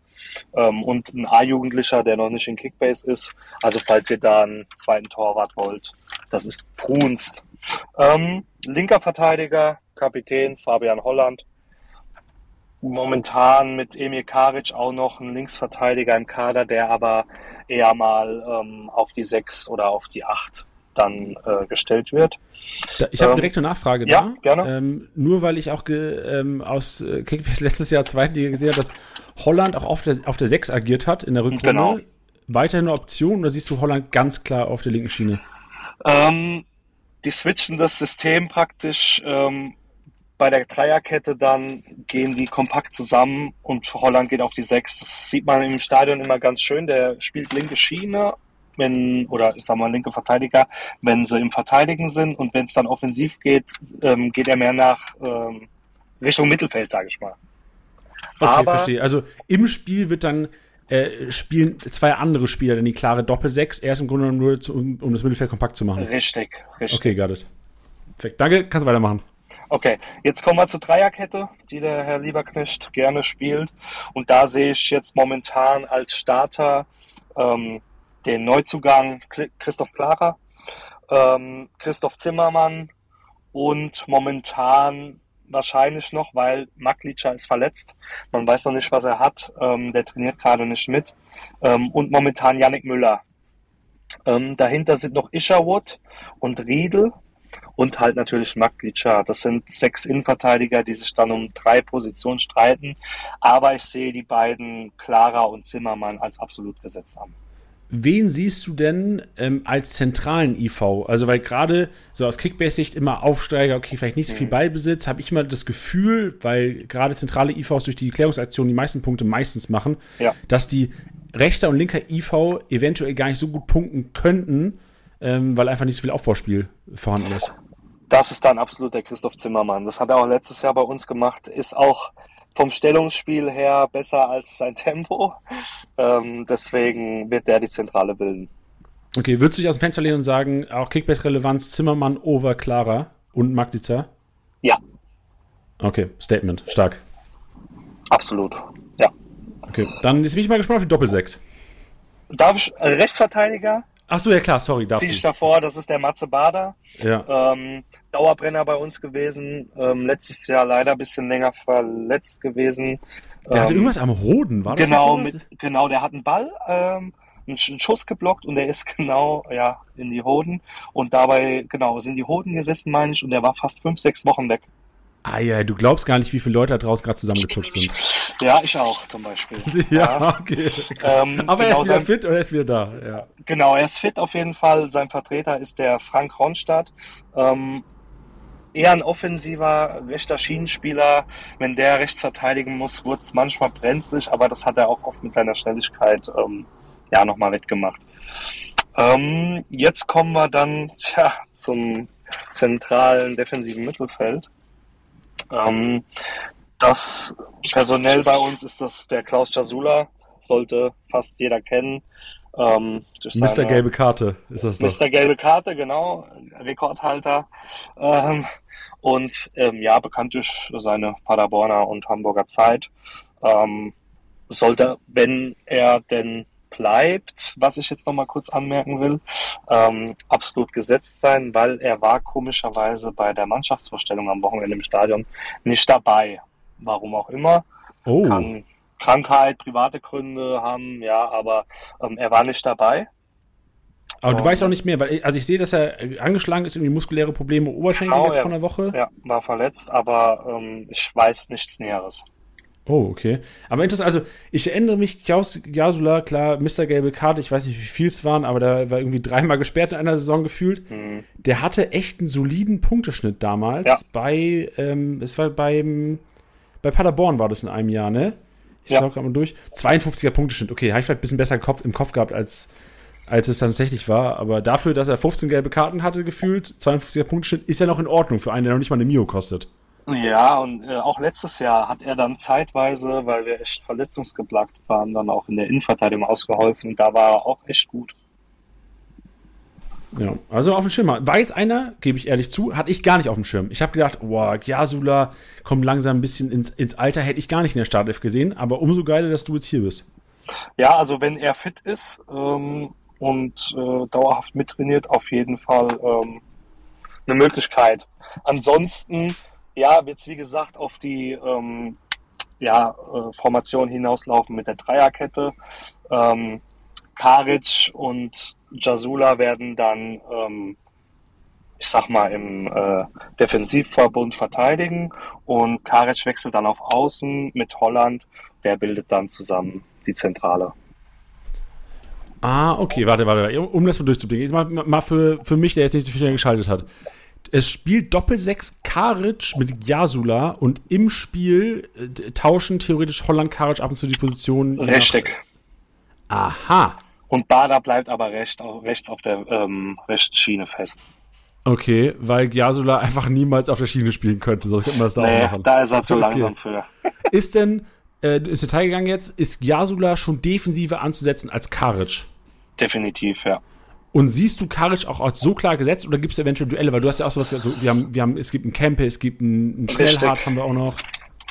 ähm, und ein A-Jugendlicher, der noch nicht in Kickbase ist. Also falls ihr da einen zweiten Torwart wollt, das ist Brunst. Ähm, linker Verteidiger, Kapitän Fabian Holland momentan mit Emil Karic auch noch ein Linksverteidiger im Kader, der aber eher mal ähm, auf die 6 oder auf die 8 dann äh, gestellt wird. Ich habe ähm, direkt eine Nachfrage ja, da. Gerne. Ähm, nur weil ich auch ähm, aus äh, Kickbase letztes Jahr Zweitliga gesehen habe, dass Holland auch auf der, auf der 6 agiert hat in der Rückrunde. Genau. Weiterhin eine Option oder siehst du Holland ganz klar auf der linken Schiene? Ähm, die switchen das System praktisch ähm, bei der Dreierkette dann gehen die kompakt zusammen und Holland geht auf die Sechs. Das sieht man im Stadion immer ganz schön. Der spielt linke Schiene, wenn, oder ich sag mal linke Verteidiger, wenn sie im Verteidigen sind und wenn es dann offensiv geht, ähm, geht er mehr nach ähm, Richtung Mittelfeld, sage ich mal. Okay, Aber, verstehe. Also im Spiel wird dann äh, spielen zwei andere Spieler dann die klare Doppel-Sechs. Er ist im Grunde nur, zu, um, um das Mittelfeld kompakt zu machen. Richtig, richtig. Okay, got it. Perfekt. Danke, kannst du weitermachen. Okay, jetzt kommen wir zur Dreierkette, die der Herr Lieberknecht gerne spielt. Und da sehe ich jetzt momentan als Starter ähm, den Neuzugang Christoph Klarer, ähm, Christoph Zimmermann und momentan wahrscheinlich noch, weil Maklica ist verletzt. Man weiß noch nicht, was er hat. Ähm, der trainiert gerade nicht mit. Ähm, und momentan Yannick Müller. Ähm, dahinter sind noch Isherwood und Riedel und halt natürlich Maglica. Das sind sechs Innenverteidiger, die sich dann um drei Positionen streiten. Aber ich sehe die beiden Clara und Zimmermann als absolut gesetzt an. Wen siehst du denn ähm, als zentralen IV? Also, weil gerade so aus Kickbase-Sicht immer Aufsteiger, okay, vielleicht nicht so viel mhm. Ballbesitz, habe ich immer das Gefühl, weil gerade zentrale IVs durch die Klärungsaktion die meisten Punkte meistens machen, ja. dass die rechter und linker IV eventuell gar nicht so gut punkten könnten, ähm, weil einfach nicht so viel Aufbauspiel vorhanden ist. Das ist dann absolut der Christoph Zimmermann. Das hat er auch letztes Jahr bei uns gemacht. Ist auch vom Stellungsspiel her besser als sein Tempo. Ähm, deswegen wird der die Zentrale bilden. Okay, würdest du dich aus dem Fenster lehnen und sagen, auch Kickbase-Relevanz Zimmermann over Clara und Magdica? Ja. Okay, Statement, stark. Absolut, ja. Okay, dann bin ich mal gespannt auf die Doppelsechs. Darf ich äh, Rechtsverteidiger? Ach so, ja klar, sorry. Zieh ich davor, das ist der Matze Bader. Ja. Ähm, Dauerbrenner bei uns gewesen. Ähm, letztes Jahr leider ein bisschen länger verletzt gewesen. Der ähm, hatte irgendwas am Hoden, war das genau, mit, genau, der hat einen Ball, ähm, einen Schuss geblockt und der ist genau ja, in die Hoden. Und dabei, genau, sind die Hoden gerissen, meine ich, und der war fast fünf, sechs Wochen weg. Ah ja, du glaubst gar nicht, wie viele Leute da draußen gerade zusammengezuckt sind. Ja, ich auch zum Beispiel. ja, okay. Ähm, Aber genau er ist wieder sein, fit oder er ist wieder da? Ja. Genau, er ist fit auf jeden Fall. Sein Vertreter ist der Frank Ronstadt. Ähm, eher ein offensiver, rechter Schienenspieler. Wenn der rechts verteidigen muss, wird es manchmal brenzlig, aber das hat er auch oft mit seiner Schnelligkeit ähm, ja nochmal wettgemacht. Ähm, jetzt kommen wir dann tja, zum zentralen defensiven Mittelfeld. Ähm, das personell bei uns ist das der Klaus Jasula, sollte fast jeder kennen. Ähm, Mr. Gelbe Karte ist das Mr. Gelbe Karte, genau, Rekordhalter. Ähm, Und ähm, ja, bekannt durch seine Paderborner und Hamburger Zeit. Ähm, sollte, wenn er denn bleibt, was ich jetzt noch mal kurz anmerken will, ähm, absolut gesetzt sein, weil er war komischerweise bei der Mannschaftsvorstellung am Wochenende im Stadion nicht dabei. Warum auch immer. Oh. Kann Krankheit, private Gründe haben, ja, aber ähm, er war nicht dabei. Aber du weißt auch nicht mehr, weil also ich sehe, dass er angeschlagen ist, irgendwie muskuläre Probleme, Oberschenkel genau, jetzt ja, von der Woche. Ja, war verletzt, aber ähm, ich weiß nichts Näheres. Oh, okay. Aber interessant, also ich erinnere mich, Klaus Jasula, klar, Mr. Gelbe Karte, ich weiß nicht, wie viel es waren, aber da war irgendwie dreimal gesperrt in einer Saison gefühlt. Mhm. Der hatte echt einen soliden Punkteschnitt damals ja. bei, ähm, es war beim, bei Paderborn war das in einem Jahr, ne? Ich ja. sag gerade mal durch. 52er Punkteschnitt, okay, habe ich vielleicht ein bisschen besser im Kopf, im Kopf gehabt, als, als es tatsächlich war. Aber dafür, dass er 15 gelbe Karten hatte, gefühlt, 52er Punkteschnitt, ist ja noch in Ordnung für einen, der noch nicht mal eine Mio kostet. Ja, und äh, auch letztes Jahr hat er dann zeitweise, weil wir echt verletzungsgeplagt waren, dann auch in der Innenverteidigung ausgeholfen. Da war er auch echt gut. Ja, also auf dem Schirm. Jetzt einer, gebe ich ehrlich zu, hatte ich gar nicht auf dem Schirm. Ich habe gedacht, boah, Gyasula kommt langsam ein bisschen ins, ins Alter, hätte ich gar nicht in der Startelf gesehen, aber umso geiler, dass du jetzt hier bist. Ja, also wenn er fit ist ähm, und äh, dauerhaft mittrainiert, auf jeden Fall ähm, eine Möglichkeit. Ansonsten ja, wird es wie gesagt auf die ähm, ja, äh, Formation hinauslaufen mit der Dreierkette. Ähm, Karic und Jasula werden dann, ähm, ich sag mal, im äh, Defensivverbund verteidigen und Karic wechselt dann auf Außen mit Holland. Der bildet dann zusammen die Zentrale. Ah, okay, warte, warte, um das mal durchzublicken. Mal, mal für, für mich, der jetzt nicht so viel geschaltet hat. Es spielt Doppelsechs Karic mit Jasula und im Spiel äh, tauschen theoretisch Holland Karic ab und zu die Position. Richtig. Aha. Und Bader bleibt aber recht, rechts auf der ähm, rechten Schiene fest. Okay, weil Jasula einfach niemals auf der Schiene spielen könnte, sonst könnte man das da nee, auch machen. Da ist er zu okay. langsam für. Ist denn, äh, ins Detail gegangen jetzt, ist Jasula schon defensiver anzusetzen als Karic? Definitiv, ja. Und siehst du Karic auch als so klar gesetzt oder gibt es eventuell Duelle? Weil du hast ja auch sowas, also wir haben, wir haben, es gibt einen Kempe, es gibt einen, einen Schnellhardt, haben wir auch noch.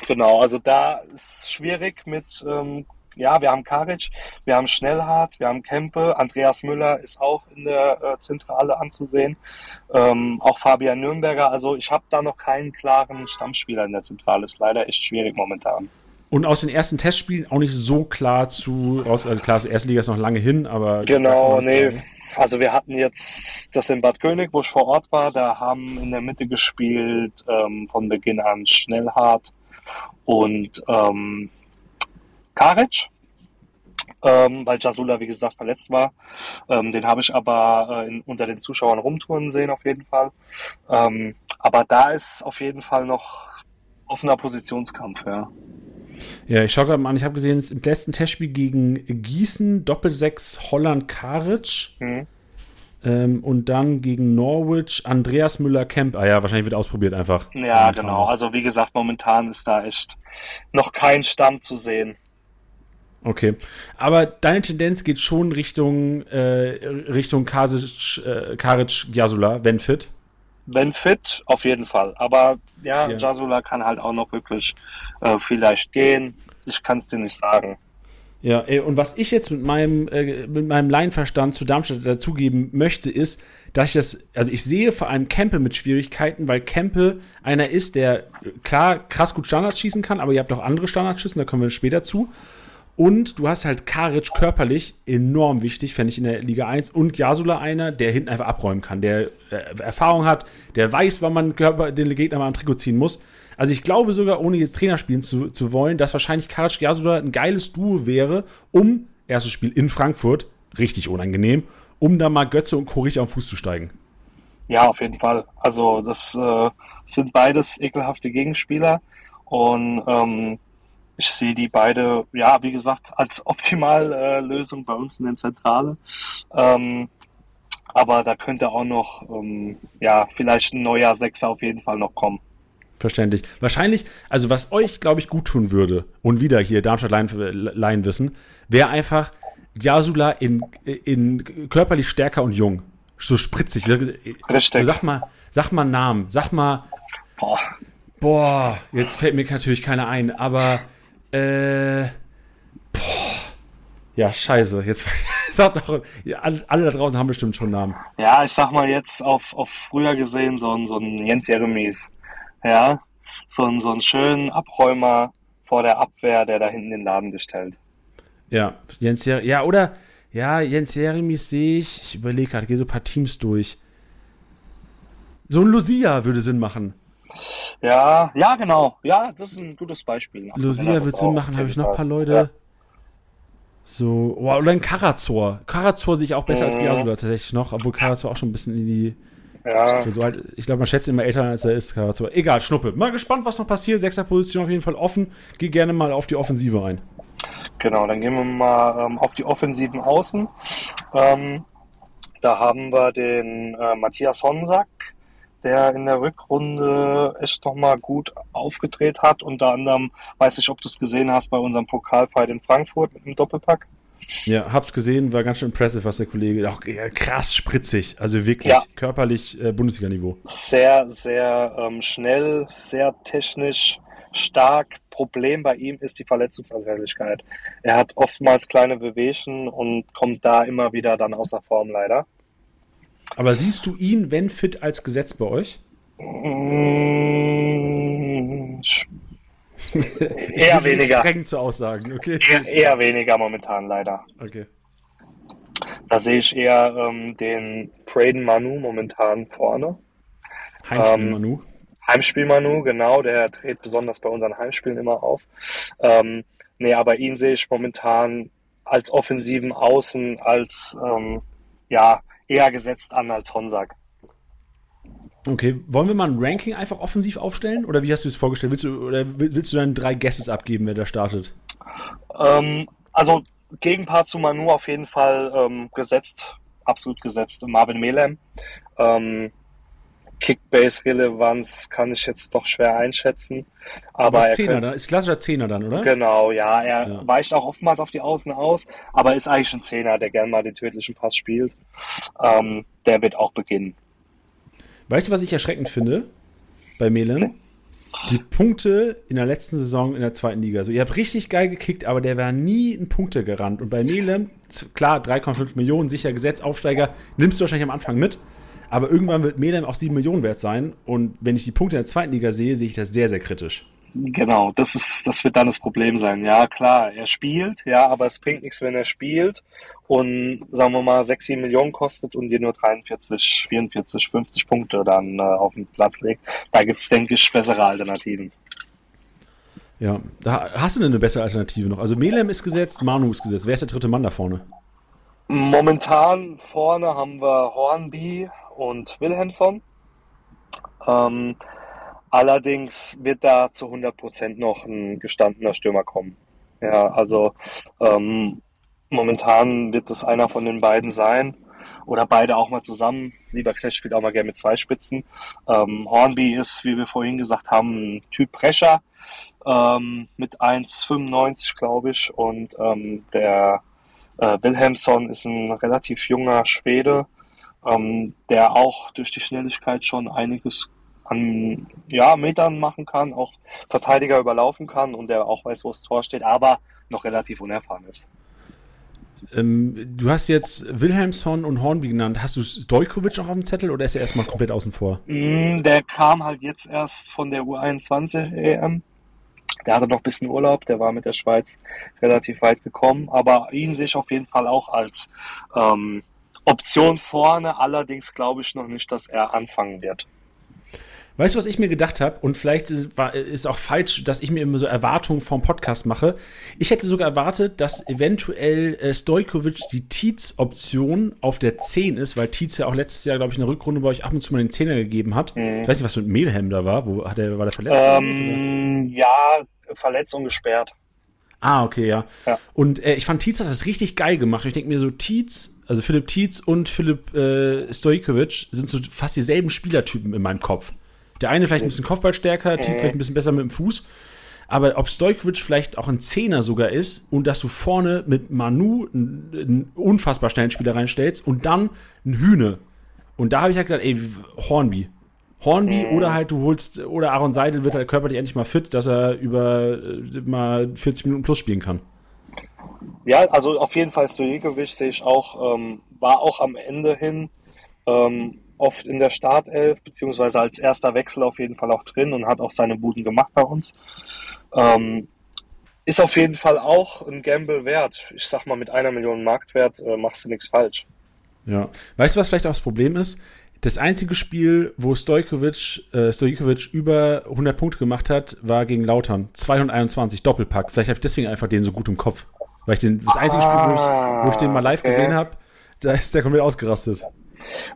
Genau, also da ist es schwierig mit, ähm, ja, wir haben Karic, wir haben Schnellhardt, wir haben Kempe, Andreas Müller ist auch in der äh, Zentrale anzusehen, ähm, auch Fabian Nürnberger. Also ich habe da noch keinen klaren Stammspieler in der Zentrale, ist leider echt schwierig momentan. Und aus den ersten Testspielen auch nicht so klar zu raus, also klar, die erste Liga ist noch lange hin, aber. Genau, nee. Sagen. Also wir hatten jetzt das in Bad König, wo ich vor Ort war, da haben in der Mitte gespielt ähm, von Beginn an Schnellhardt und ähm, Karic, ähm, weil Jasula, wie gesagt, verletzt war. Ähm, den habe ich aber äh, in, unter den Zuschauern rumtouren sehen, auf jeden Fall. Ähm, aber da ist auf jeden Fall noch offener Positionskampf, ja. Ja, ich schaue gerade mal an, ich habe gesehen, im letzten Testspiel gegen Gießen Doppelsechs Holland Karic. Mhm. Ähm, und dann gegen Norwich Andreas Müller-Kemp. Ah ja, wahrscheinlich wird ausprobiert einfach. Ja, momentan. genau. Also wie gesagt, momentan ist da echt noch kein Stamm zu sehen. Okay. Aber deine Tendenz geht schon Richtung, äh, Richtung Kasic, äh, Karic Jasula, wenn fit? wenn fit, auf jeden Fall. Aber ja, ja. Jasula kann halt auch noch wirklich äh, vielleicht gehen. Ich kann es dir nicht sagen. Ja, und was ich jetzt mit meinem, äh, mit meinem Laienverstand zu Darmstadt dazugeben möchte, ist, dass ich das, also ich sehe vor allem Kempe mit Schwierigkeiten, weil Kempe einer ist, der klar krass gut Standards schießen kann, aber ihr habt auch andere Standardschüssen, da kommen wir später zu. Und du hast halt Karic körperlich enorm wichtig, fände ich in der Liga 1. Und Jasula einer, der hinten einfach abräumen kann, der äh, Erfahrung hat, der weiß, wann man Körper, den Gegner mal am Trikot ziehen muss. Also ich glaube sogar, ohne jetzt Trainer spielen zu, zu wollen, dass wahrscheinlich Karic Jasula ein geiles Duo wäre, um, erstes Spiel in Frankfurt, richtig unangenehm, um da mal Götze und Korich den Fuß zu steigen. Ja, auf jeden Fall. Also das äh, sind beides ekelhafte Gegenspieler. Und ähm, ich sehe die beide, ja, wie gesagt, als Optimallösung äh, bei uns in der Zentrale. Ähm, aber da könnte auch noch, ähm, ja, vielleicht ein neuer Sechser auf jeden Fall noch kommen. Verständlich. Wahrscheinlich, also was euch, glaube ich, gut tun würde, und wieder hier Darmstadt Laien wissen, wäre einfach Jasula in, in körperlich stärker und jung. So spritzig. Richtig. So, sag mal, sag mal Namen, sag mal Boah. Boah, jetzt fällt mir natürlich keiner ein, aber äh, boah. Ja, scheiße. Jetzt sagt alle, alle da draußen haben bestimmt schon Namen. Ja, ich sag mal jetzt auf, auf früher gesehen, so ein, so ein Jens Jeremies. Ja, so ein, so ein schönen Abräumer vor der Abwehr, der da hinten den Laden gestellt. Ja, Jens Jeremies. Ja, oder, ja, Jens Jeremies sehe ich, ich überlege gerade, gehe so ein paar Teams durch. So ein Lucia würde Sinn machen. Ja, ja, genau. Ja, das ist ein gutes Beispiel. Lucia wird Sinn machen, habe ich noch ein paar Leute. Ja. So, oh, oder ein Karazor. Karazor sehe ich auch besser mhm. als Giasula tatsächlich noch, obwohl Karazor auch schon ein bisschen in die. Ja. So halt, ich glaube, man schätzt ihn immer älter als er ist, Karazor. Egal, Schnuppe. Mal gespannt, was noch passiert. Sechster Position auf jeden Fall offen. Geh gerne mal auf die Offensive ein. Genau, dann gehen wir mal ähm, auf die offensiven Außen. Ähm, da haben wir den äh, Matthias Honsack, der in der Rückrunde echt nochmal gut aufgedreht hat. Unter anderem, weiß ich, ob du es gesehen hast, bei unserem Pokalfight in Frankfurt mit dem Doppelpack. Ja, hab's gesehen, war ganz schön impressive, was der Kollege, auch krass spritzig, also wirklich ja. körperlich äh, Bundesliga-Niveau. Sehr, sehr ähm, schnell, sehr technisch stark. Problem bei ihm ist die Verletzungsanfälligkeit. Er hat oftmals kleine Bewegungen und kommt da immer wieder dann außer Form leider. Aber siehst du ihn, wenn fit, als Gesetz bei euch? Mm, eher weniger. Streng zu Aussagen, okay. Eher, eher, weniger momentan, leider. Okay. Da sehe ich eher ähm, den Braden Manu momentan vorne. Heimspiel ähm, Manu. Heimspiel Manu, genau, der dreht besonders bei unseren Heimspielen immer auf. Ähm, nee, aber ihn sehe ich momentan als offensiven Außen, als ähm, ja, eher gesetzt an als Honsack. Okay, wollen wir mal ein Ranking einfach offensiv aufstellen? Oder wie hast du es vorgestellt? Willst du, oder willst du dann drei Guesses abgeben, wer da startet? Ähm, also Gegenpart zu Manu auf jeden Fall ähm, gesetzt, absolut gesetzt. Marvin Melem. Ähm, Kickbase-Relevanz kann ich jetzt doch schwer einschätzen. Aber, aber Zehner, dann, ist klassischer Zehner dann, oder? Genau, ja. Er ja. weicht auch oftmals auf die Außen aus, aber ist eigentlich ein Zehner, der gern mal den tödlichen Pass spielt. Ähm, der wird auch beginnen. Weißt du, was ich erschreckend finde bei Melem? Die Punkte in der letzten Saison in der zweiten Liga. Also ihr habt richtig geil gekickt, aber der war nie in Punkte gerannt. Und bei Melem, klar, 3,5 Millionen, sicher Gesetzaufsteiger, nimmst du wahrscheinlich am Anfang mit. Aber irgendwann wird Melem auch 7 Millionen wert sein. Und wenn ich die Punkte in der zweiten Liga sehe, sehe ich das sehr, sehr kritisch. Genau, das ist, das wird dann das Problem sein. Ja, klar, er spielt, ja, aber es bringt nichts, wenn er spielt und sagen wir mal 6, 7 Millionen kostet und dir nur 43, 44, 50 Punkte dann äh, auf den Platz legt. Da gibt es, denke ich, bessere Alternativen. Ja, da hast du denn eine bessere Alternative noch? Also Melem ist gesetzt, Manu ist gesetzt. Wer ist der dritte Mann da vorne? Momentan vorne haben wir Hornby, und Wilhelmsson. Ähm, allerdings wird da zu 100 Prozent noch ein gestandener Stürmer kommen. Ja, also ähm, momentan wird es einer von den beiden sein oder beide auch mal zusammen. Lieber Knecht spielt auch mal gerne mit zwei Spitzen. Ähm, Hornby ist, wie wir vorhin gesagt haben, ein Typ Prescher ähm, mit 1,95 glaube ich und ähm, der äh, Wilhelmsson ist ein relativ junger Schwede, ähm, der auch durch die Schnelligkeit schon einiges an ja, Metern machen kann, auch Verteidiger überlaufen kann und der auch weiß, wo das Tor steht, aber noch relativ unerfahren ist. Ähm, du hast jetzt Wilhelmsson und Hornby genannt. Hast du Stojkovic auch auf dem Zettel oder ist er erstmal komplett außen vor? Mm, der kam halt jetzt erst von der U21 EM. Der hatte noch ein bisschen Urlaub, der war mit der Schweiz relativ weit gekommen, aber ihn sehe ich auf jeden Fall auch als ähm, Option vorne, allerdings glaube ich noch nicht, dass er anfangen wird. Weißt du, was ich mir gedacht habe? Und vielleicht ist, es auch falsch, dass ich mir immer so Erwartungen vom Podcast mache. Ich hätte sogar erwartet, dass eventuell äh, Stojkovic die Tietz-Option auf der 10 ist, weil Tietz ja auch letztes Jahr, glaube ich, in der Rückrunde bei euch ab und zu mal den Zehner gegeben hat. Mhm. Ich weiß nicht, was mit Melhem da war. Wo hat er, war der verletzt? Ähm, ja, verletzt und gesperrt. Ah, okay, ja. ja. Und äh, ich fand, Tietz hat das richtig geil gemacht. Ich denke mir so, Tietz, also Philipp Tietz und Philipp äh, Stojkovic sind so fast dieselben Spielertypen in meinem Kopf. Der eine vielleicht ein bisschen Kopfballstärker, Tietz vielleicht ein bisschen besser mit dem Fuß. Aber ob Stojkovic vielleicht auch ein Zehner sogar ist und dass du vorne mit Manu einen, einen unfassbar schnellen Spieler reinstellst und dann ein Hühne. Und da habe ich halt gedacht, ey, Hornby. Hornby mhm. oder halt du holst, oder Aaron Seidel wird halt körperlich endlich mal fit, dass er über äh, mal 40 Minuten plus spielen kann. Ja, also auf jeden Fall Stojekovic sehe ich auch, ähm, war auch am Ende hin ähm, oft in der Startelf, beziehungsweise als erster Wechsel auf jeden Fall auch drin und hat auch seine Buden gemacht bei uns. Ähm, ist auf jeden Fall auch ein Gamble wert. Ich sag mal, mit einer Million Marktwert äh, machst du nichts falsch. Ja. Weißt du, was vielleicht auch das Problem ist? Das einzige Spiel, wo Stojkovic, äh, Stojkovic über 100 Punkte gemacht hat, war gegen Lautern. 221 Doppelpack. Vielleicht habe ich deswegen einfach den so gut im Kopf. Weil ich den, das einzige Spiel, wo ich, wo ich den mal live ah, okay. gesehen habe, da ist der komplett ausgerastet.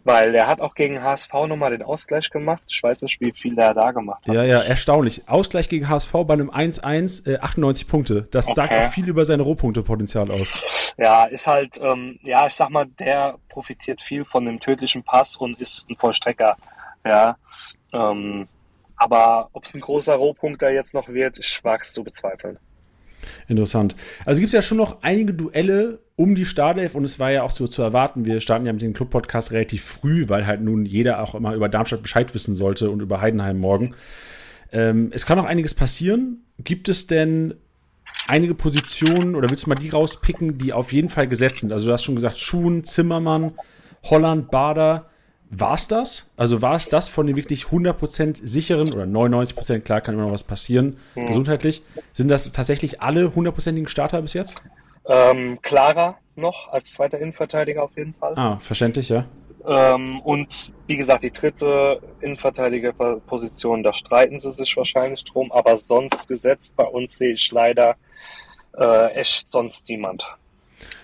Weil der hat auch gegen HSV nochmal den Ausgleich gemacht. Ich weiß nicht, wie viel der da gemacht hat. Ja, ja, erstaunlich. Ausgleich gegen HSV bei einem 1-1, äh, 98 Punkte. Das okay. sagt auch viel über sein Rohpunktepotenzial aus. Ja, ist halt, ähm, ja, ich sag mal, der profitiert viel von dem tödlichen Pass und ist ein Vollstrecker. Ja. Ähm, aber ob es ein großer Rohpunkter jetzt noch wird, ich wage es zu bezweifeln. Interessant. Also gibt es ja schon noch einige Duelle um die Startelf und es war ja auch so zu erwarten. Wir starten ja mit dem Club-Podcast relativ früh, weil halt nun jeder auch immer über Darmstadt Bescheid wissen sollte und über Heidenheim morgen. Ähm, es kann auch einiges passieren. Gibt es denn einige Positionen oder willst du mal die rauspicken, die auf jeden Fall gesetzt sind? Also du hast schon gesagt, Schuhen, Zimmermann, Holland, Bader. War es das? Also war es das von den wirklich 100% sicheren oder 99%, klar kann immer noch was passieren, mhm. gesundheitlich. Sind das tatsächlich alle 100%igen Starter bis jetzt? Ähm, Clara noch als zweiter Innenverteidiger auf jeden Fall. Ah, verständlich, ja. Ähm, und wie gesagt, die dritte Innenverteidigerposition, da streiten sie sich wahrscheinlich drum, aber sonst gesetzt bei uns sehe ich leider äh, echt sonst niemand.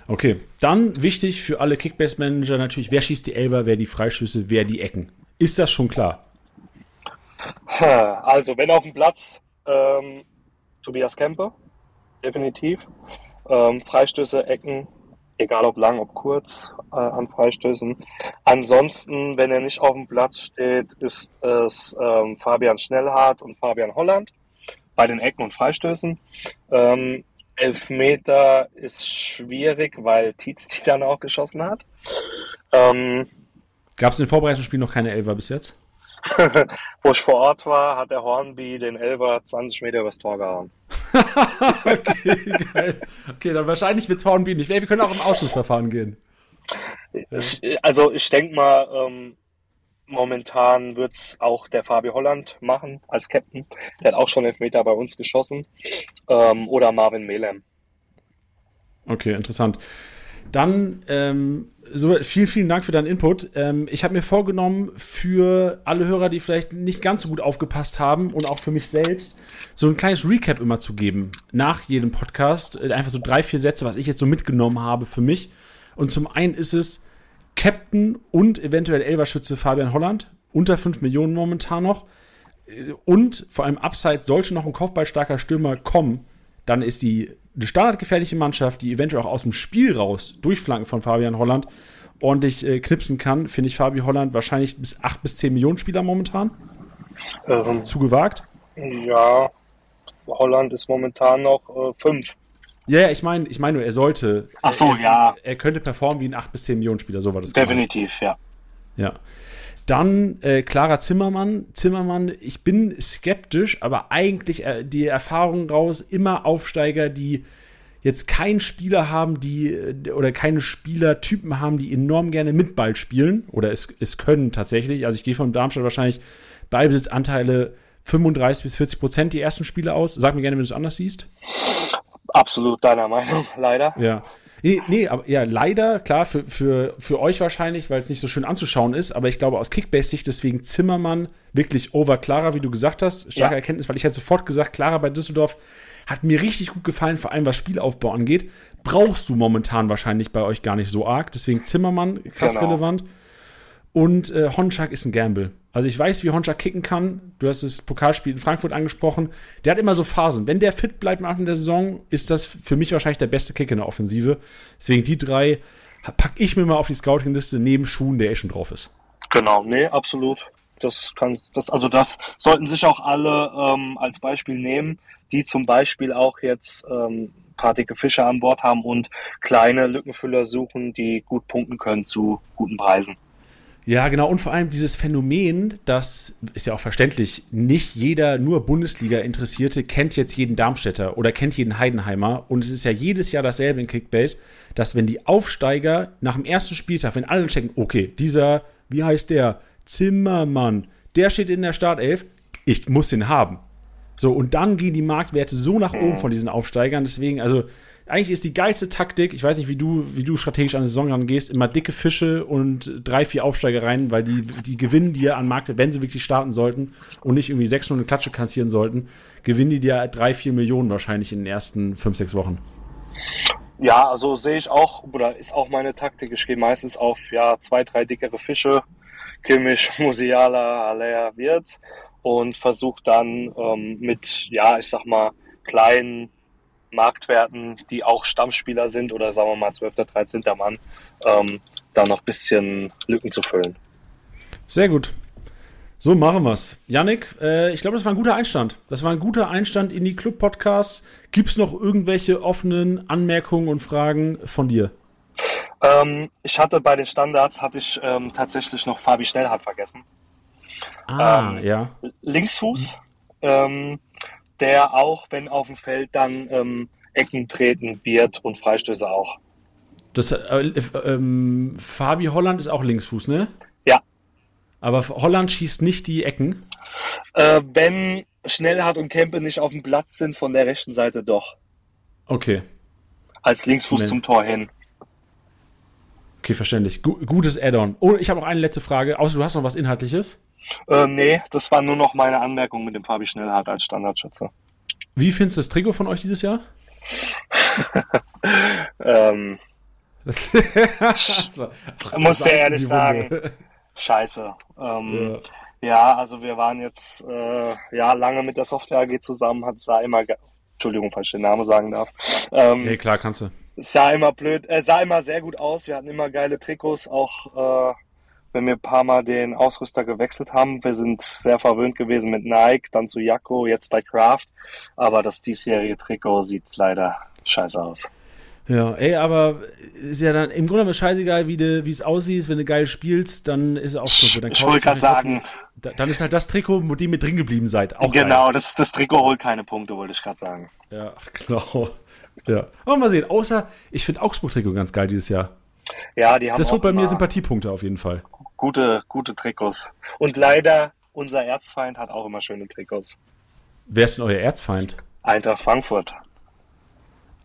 Okay, dann wichtig für alle Kickbase-Manager natürlich, wer schießt die Elber, wer die Freischüsse, wer die Ecken. Ist das schon klar? Also, wenn auf dem Platz ähm, Tobias Kempe, definitiv. Ähm, Freistöße, Ecken, egal ob lang, ob kurz äh, an Freistößen. Ansonsten, wenn er nicht auf dem Platz steht, ist es ähm, Fabian Schnellhardt und Fabian Holland bei den Ecken und Freistößen. Ähm, Elfmeter ist schwierig, weil Tietz die dann auch geschossen hat. Ähm, Gab es in den Vorbereitungsspielen noch keine Elfer bis jetzt? Wo ich vor Ort war, hat der Hornby den Elfer 20 Meter übers Tor gehauen. okay, geil. Okay, dann wahrscheinlich wird es Hornby nicht. Wir können auch im Ausschussverfahren gehen. Also ich denke mal, ähm, momentan wird es auch der Fabio Holland machen als Captain. Der hat auch schon Elfmeter bei uns geschossen. Ähm, oder Marvin Melem. Okay, interessant. Dann ähm, so, vielen, vielen Dank für deinen Input. Ähm, ich habe mir vorgenommen, für alle Hörer, die vielleicht nicht ganz so gut aufgepasst haben und auch für mich selbst, so ein kleines Recap immer zu geben nach jedem Podcast. Äh, einfach so drei, vier Sätze, was ich jetzt so mitgenommen habe für mich. Und zum einen ist es Captain und eventuell Elverschütze Fabian Holland, unter 5 Millionen momentan noch. Äh, und vor allem Upside, sollte noch ein kopfballstarker Stürmer kommen, dann ist die eine standardgefährliche Mannschaft, die eventuell auch aus dem Spiel raus durchflanken von Fabian Holland ordentlich äh, knipsen kann, finde ich Fabi Holland wahrscheinlich bis 8 bis 10 Millionen Spieler momentan. Ähm, Zu gewagt? Ja, Holland ist momentan noch 5. Äh, ja, ja, ich meine, ich meine nur, er sollte. Ach so, er, ja. Er könnte performen wie ein 8 bis 10 Millionen Spieler, so war das. Definitiv, gemeint. ja. Ja. Dann äh, Clara Zimmermann. Zimmermann, ich bin skeptisch, aber eigentlich äh, die Erfahrung raus, immer Aufsteiger, die jetzt keinen Spieler haben, die äh, oder keine Spielertypen haben, die enorm gerne mit Ball spielen oder es, es können tatsächlich. Also ich gehe von Darmstadt wahrscheinlich Ballbesitzanteile 35 bis 40 Prozent die ersten Spiele aus. Sag mir gerne, wenn du es anders siehst. Absolut deiner Meinung, leider. Ja. Nee, nee, aber ja, leider, klar, für, für, für euch wahrscheinlich, weil es nicht so schön anzuschauen ist, aber ich glaube aus Kickbase-Sicht deswegen Zimmermann wirklich over Clara, wie du gesagt hast. Starke ja. Erkenntnis, weil ich hätte sofort gesagt, Clara bei Düsseldorf hat mir richtig gut gefallen, vor allem was Spielaufbau angeht. Brauchst du momentan wahrscheinlich bei euch gar nicht so arg. Deswegen Zimmermann, krass genau. relevant. Und äh, Honchak ist ein Gamble. Also ich weiß, wie Honchak kicken kann. Du hast das Pokalspiel in Frankfurt angesprochen. Der hat immer so Phasen. Wenn der fit bleibt am Anfang der Saison, ist das für mich wahrscheinlich der beste Kick in der Offensive. Deswegen die drei packe ich mir mal auf die Scouting-Liste neben Schuhen, der eh schon drauf ist. Genau, nee, absolut. Das kann, das, also das sollten sich auch alle ähm, als Beispiel nehmen, die zum Beispiel auch jetzt ähm, paar dicke Fische an Bord haben und kleine Lückenfüller suchen, die gut punkten können zu guten Preisen. Ja, genau. Und vor allem dieses Phänomen, das ist ja auch verständlich, nicht jeder nur Bundesliga-Interessierte kennt jetzt jeden Darmstädter oder kennt jeden Heidenheimer. Und es ist ja jedes Jahr dasselbe in Kickbase, dass wenn die Aufsteiger nach dem ersten Spieltag, wenn alle checken, okay, dieser, wie heißt der, Zimmermann, der steht in der Startelf, ich muss den haben. So, und dann gehen die Marktwerte so nach oben von diesen Aufsteigern. Deswegen, also eigentlich ist die geilste Taktik, ich weiß nicht, wie du, wie du strategisch an die Saison rangehst, immer dicke Fische und drei, vier Aufsteiger rein, weil die, die gewinnen dir an Markt, wenn sie wirklich starten sollten und nicht irgendwie 600 Klatsche kassieren sollten, gewinnen die dir drei, vier Millionen wahrscheinlich in den ersten fünf, sechs Wochen. Ja, also sehe ich auch, oder ist auch meine Taktik. Ich gehe meistens auf ja, zwei, drei dickere Fische, Kimmich, Musiala, Alea, Wirtz und versuche dann ähm, mit, ja, ich sag mal, kleinen Marktwerten, die auch Stammspieler sind oder sagen wir mal 12. 13. Mann, ähm, da noch ein bisschen Lücken zu füllen. Sehr gut. So machen wir's. Yannick, äh, ich glaube, das war ein guter Einstand. Das war ein guter Einstand in die Club-Podcasts. Gibt es noch irgendwelche offenen Anmerkungen und Fragen von dir? Ähm, ich hatte bei den Standards hatte ich ähm, tatsächlich noch Fabi Schnellhardt vergessen. Ah, Ähm, ja. Linksfuß, ähm, der auch, wenn auf dem Feld dann ähm, Ecken treten wird und Freistöße auch. Das, äh, äh, ähm, Fabi Holland ist auch Linksfuß, ne? Ja. Aber Holland schießt nicht die Ecken. Äh, wenn Schnellhardt und Kempe nicht auf dem Platz sind, von der rechten Seite doch. Okay. Als Linksfuß Nee. zum Tor hin. Okay, verständlich. Gu gutes Add-on. Oh, ich habe auch eine letzte Frage. Außer du hast noch was Inhaltliches. Äh, nee, das war nur noch meine Anmerkung mit dem Fabi Schnellhardt als Standardschütze. Wie findest du das Trikot von euch dieses Jahr? Ähm, Also, muss ja ehrlich sagen, scheiße. Ähm, Ja. ja. also wir waren jetzt äh, ja lange mit der Software AG zusammen, hat sah immer, Entschuldigung, falls ich den Namen sagen darf. Ähm, Nee, klar, kannst du. Es sah immer blöd, äh, sah immer sehr gut aus. Wir hatten immer geile Trikots, auch äh, wenn wir ein paar Mal den Ausrüster gewechselt haben. Wir sind sehr verwöhnt gewesen mit Nike, dann zu Jacko, jetzt bei Kraft. Aber das diesjährige Trikot sieht leider scheiße aus. Ja, ey, aber ist ja dann im Grunde genommen scheißegal, wie, du, wie es aussieht. Wenn du geil spielst, dann ist es auch so. Dann Ich wollte gerade trotzdem- sagen, Da- Dann ist halt das Trikot, wo die mit drin geblieben seid. Auch geil. genau, das, das Trikot holt keine Punkte, wollte ich gerade sagen. Ja, genau. Ja. Aber mal sehen. Außer, ich finde Augsburg-Trikot ganz geil dieses Jahr. Ja, die haben Das holt bei mir Sympathiepunkte auf jeden Fall. Gute, gute Trikots. Und leider, unser Erzfeind hat auch immer schöne Trikots. Wer ist denn euer Erzfeind? Eintracht Frankfurt.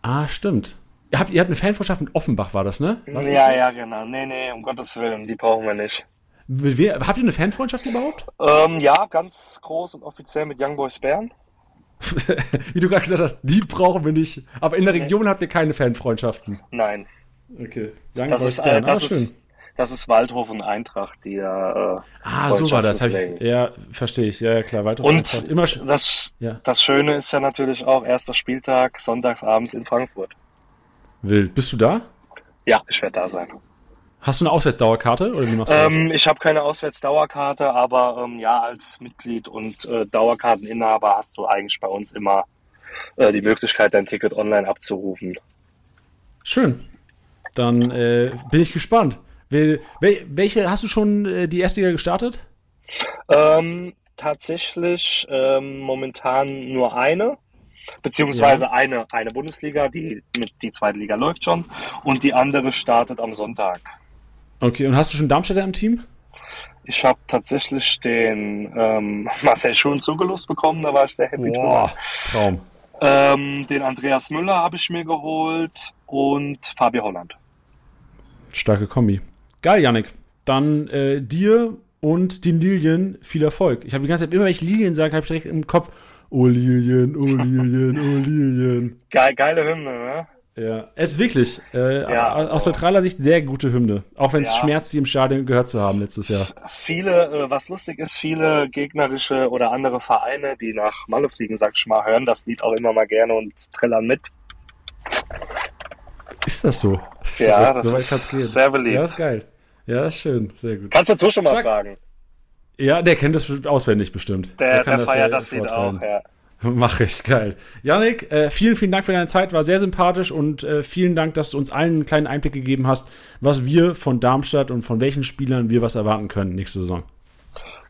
Ah, stimmt. Ihr habt, ihr habt eine Fanfreundschaft mit Offenbach, war das, ne? War das ja, ja, genau. Nee, nee, um Gottes Willen, die brauchen wir nicht. Wer, habt ihr eine Fanfreundschaft überhaupt? Ähm, ja, ganz groß und offiziell mit Young Boys Bern. Wie du gerade gesagt hast, die brauchen wir nicht. Aber in der Region habt ihr keine Fanfreundschaften. Nein, Okay. Young das Boys ist, äh, Bern. das, ah, schön. Das ist Waldhof und Eintracht, die da. Äh, Ah, so war das. Ich, ja, verstehe ich. Ja, ja, klar. Weiter Und Immer sch- das, Ja. das Schöne ist ja natürlich auch erster Spieltag, sonntagsabends in Frankfurt. wild. Bist du da? Ja, ich werde da sein. Hast du eine Auswärtsdauerkarte oder wie machst du? Ähm, ich habe keine Auswärtsdauerkarte, aber ähm, ja, als Mitglied und äh, Dauerkarteninhaber hast du eigentlich bei uns immer äh, die Möglichkeit, dein Ticket online abzurufen. Schön. Dann äh, bin ich gespannt. Wel, wel, welche hast du schon äh, die erste Liga gestartet? Ähm, tatsächlich ähm, momentan nur eine, beziehungsweise eine, eine Bundesliga, die, mit, die zweite Liga läuft schon und die andere startet am Sonntag. Okay, und hast du schon Darmstädter im Team? Ich habe tatsächlich den ähm, Marcel Schuhen zugelost bekommen, da war ich sehr happy Boah. Traum. Ähm, den Andreas Müller habe ich mir geholt und Fabi Holland. Starke Kombi. Geil, Yannick. Dann äh, dir und den Lilien viel Erfolg. Ich habe die ganze Zeit, immer wenn ich Lilien sage, habe ich direkt im Kopf, oh Lilien, oh Lilien, oh Lilien. Geil, geile Hymne, ne? Ja, es ist wirklich äh, Ja, aus also- neutraler Sicht sehr gute Hymne. Auch wenn es Ja. schmerzt, sie im Stadion gehört zu haben letztes Jahr. Viele, äh, was lustig ist, viele gegnerische oder andere Vereine, die nach Malle fliegen, sag ich mal, hören das Lied auch immer mal gerne und trällern mit. Ist das so? Ja, das so weit ist kann's gehen. sehr beliebt. Ja, ist geil. Ja, ist schön. Sehr gut. Kannst du du schon mal Sag- fragen? Ja, der kennt das auswendig bestimmt. Der, der, kann feiert äh, das Lied auch, ja. Mach ich, geil. Janik, äh, vielen, vielen Dank für deine Zeit, war sehr sympathisch und äh, vielen Dank, dass du uns allen einen kleinen Einblick gegeben hast, was wir von Darmstadt und von welchen Spielern wir was erwarten können nächste Saison.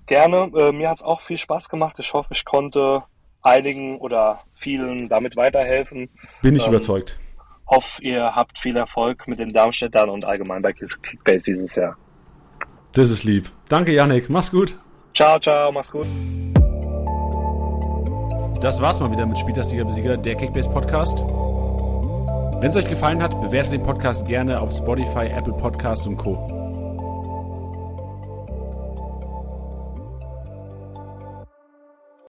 Gerne, äh, mir hat es auch viel Spaß gemacht. Ich hoffe, ich konnte einigen oder vielen damit weiterhelfen. Bin ich ähm, überzeugt. Hoffe, ihr habt viel Erfolg mit den Darmstädtern und allgemein bei Kickbase dieses Jahr. Das ist lieb. Danke, Janik. Mach's gut. Ciao, ciao. Mach's gut. Das war's mal wieder mit Spieltastiger Besieger, der Kickbase Podcast. Wenn es euch gefallen hat, bewertet den Podcast gerne auf Spotify, Apple Podcasts und Co.